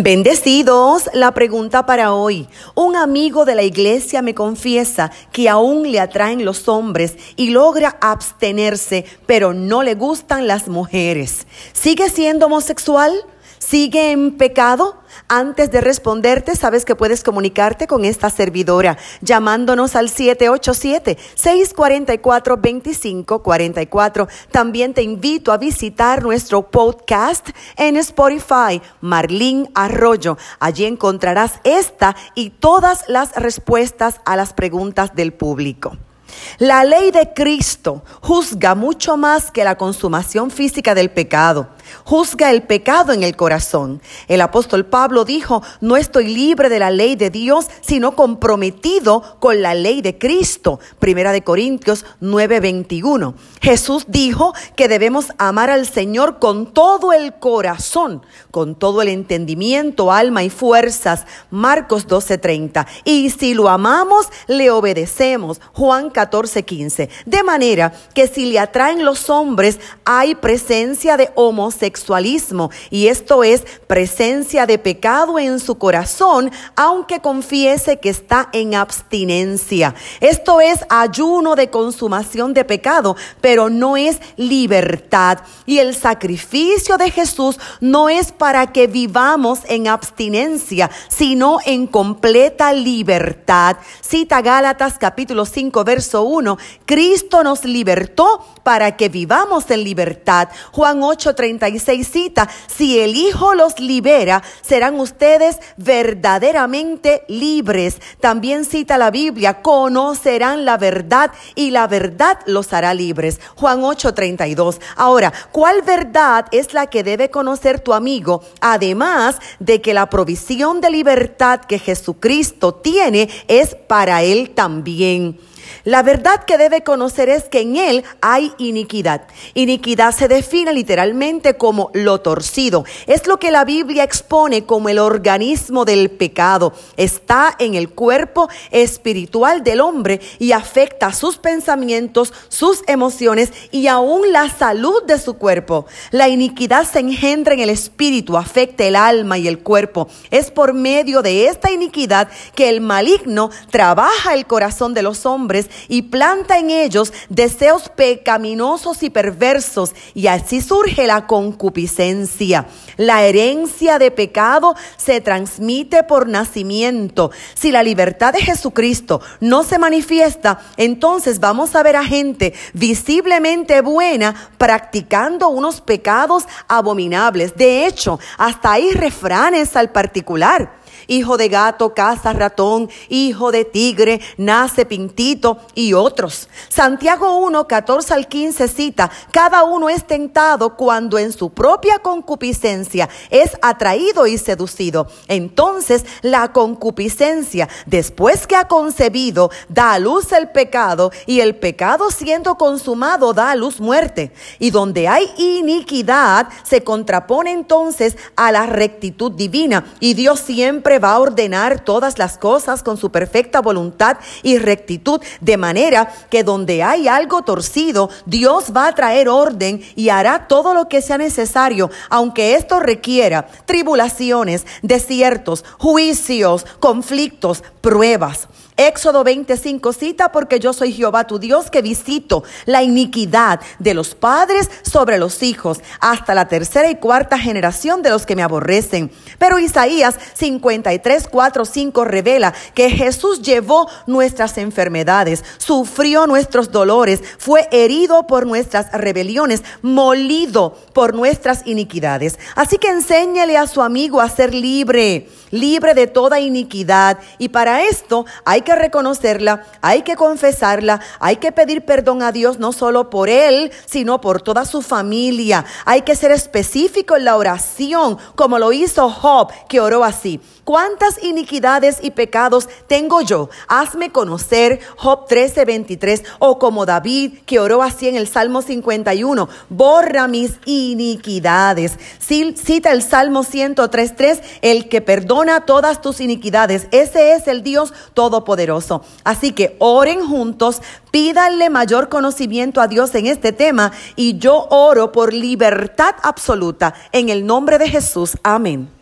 Bendecidos, la pregunta para hoy. Un amigo de la iglesia me confiesa que aún le atraen los hombres y logra abstenerse, pero no le gustan las mujeres. ¿Sigue siendo homosexual? ¿Sigue en pecado? Antes de responderte, sabes que puedes comunicarte con esta servidora llamándonos al 787-644-2544. También te invito a visitar nuestro podcast en Spotify, Marlín Arroyo. Allí encontrarás esta y todas las respuestas a las preguntas del público. La ley de Cristo juzga mucho más que la consumación física del pecado juzga el pecado en el corazón. El apóstol Pablo dijo, no estoy libre de la ley de Dios, sino comprometido con la ley de Cristo. Primera de Corintios 9:21. Jesús dijo que debemos amar al Señor con todo el corazón, con todo el entendimiento, alma y fuerzas. Marcos 12:30. Y si lo amamos, le obedecemos. Juan 14:15. De manera que si le atraen los hombres, hay presencia de homosexualidad sexualismo y esto es presencia de pecado en su corazón, aunque confiese que está en abstinencia. Esto es ayuno de consumación de pecado, pero no es libertad. Y el sacrificio de Jesús no es para que vivamos en abstinencia, sino en completa libertad. Cita Gálatas capítulo 5 verso 1. Cristo nos libertó para que vivamos en libertad. Juan 8 cita, si el Hijo los libera, serán ustedes verdaderamente libres. También cita la Biblia, conocerán la verdad y la verdad los hará libres. Juan 8:32. Ahora, ¿cuál verdad es la que debe conocer tu amigo? Además de que la provisión de libertad que Jesucristo tiene es para él también. La verdad que debe conocer es que en él hay iniquidad. Iniquidad se define literalmente como lo torcido. Es lo que la Biblia expone como el organismo del pecado. Está en el cuerpo espiritual del hombre y afecta sus pensamientos, sus emociones y aún la salud de su cuerpo. La iniquidad se engendra en el espíritu, afecta el alma y el cuerpo. Es por medio de esta iniquidad que el maligno trabaja el corazón de los hombres y planta en ellos deseos pecaminosos y perversos y así surge la concupiscencia. La herencia de pecado se transmite por nacimiento. Si la libertad de Jesucristo no se manifiesta, entonces vamos a ver a gente visiblemente buena practicando unos pecados abominables. De hecho, hasta hay refranes al particular hijo de gato, caza ratón, hijo de tigre, nace pintito y otros. Santiago 1, 14 al 15 cita, cada uno es tentado cuando en su propia concupiscencia es atraído y seducido. Entonces la concupiscencia, después que ha concebido, da a luz el pecado y el pecado siendo consumado da a luz muerte. Y donde hay iniquidad se contrapone entonces a la rectitud divina y Dios siempre va a ordenar todas las cosas con su perfecta voluntad y rectitud, manera que donde hay algo torcido, Dios va a traer orden y hará todo lo que sea necesario, aunque esto requiera tribulaciones, desiertos, juicios, conflictos, pruebas. Éxodo 25 cita, porque yo soy Jehová tu Dios que visito la iniquidad de los padres sobre los hijos, hasta la tercera y cuarta generación de los que me aborrecen. Pero Isaías 53, 4, 5 revela que Jesús llevó nuestras enfermedades, sufrió nuestros dolores, fue herido por nuestras rebeliones, molido por nuestras iniquidades. Así que enséñele a su amigo a ser libre, libre de toda iniquidad. Y para esto hay que que reconocerla, hay que confesarla, hay que pedir perdón a Dios no solo por él, sino por toda su familia. Hay que ser específico en la oración, como lo hizo Job, que oró así. ¿Cuántas iniquidades y pecados tengo yo? Hazme conocer Job 13, 23 o como David que oró así en el Salmo 51, borra mis iniquidades. Cita el Salmo 103, 3, el que perdona todas tus iniquidades. Ese es el Dios Así que oren juntos, pídanle mayor conocimiento a Dios en este tema y yo oro por libertad absoluta en el nombre de Jesús. Amén.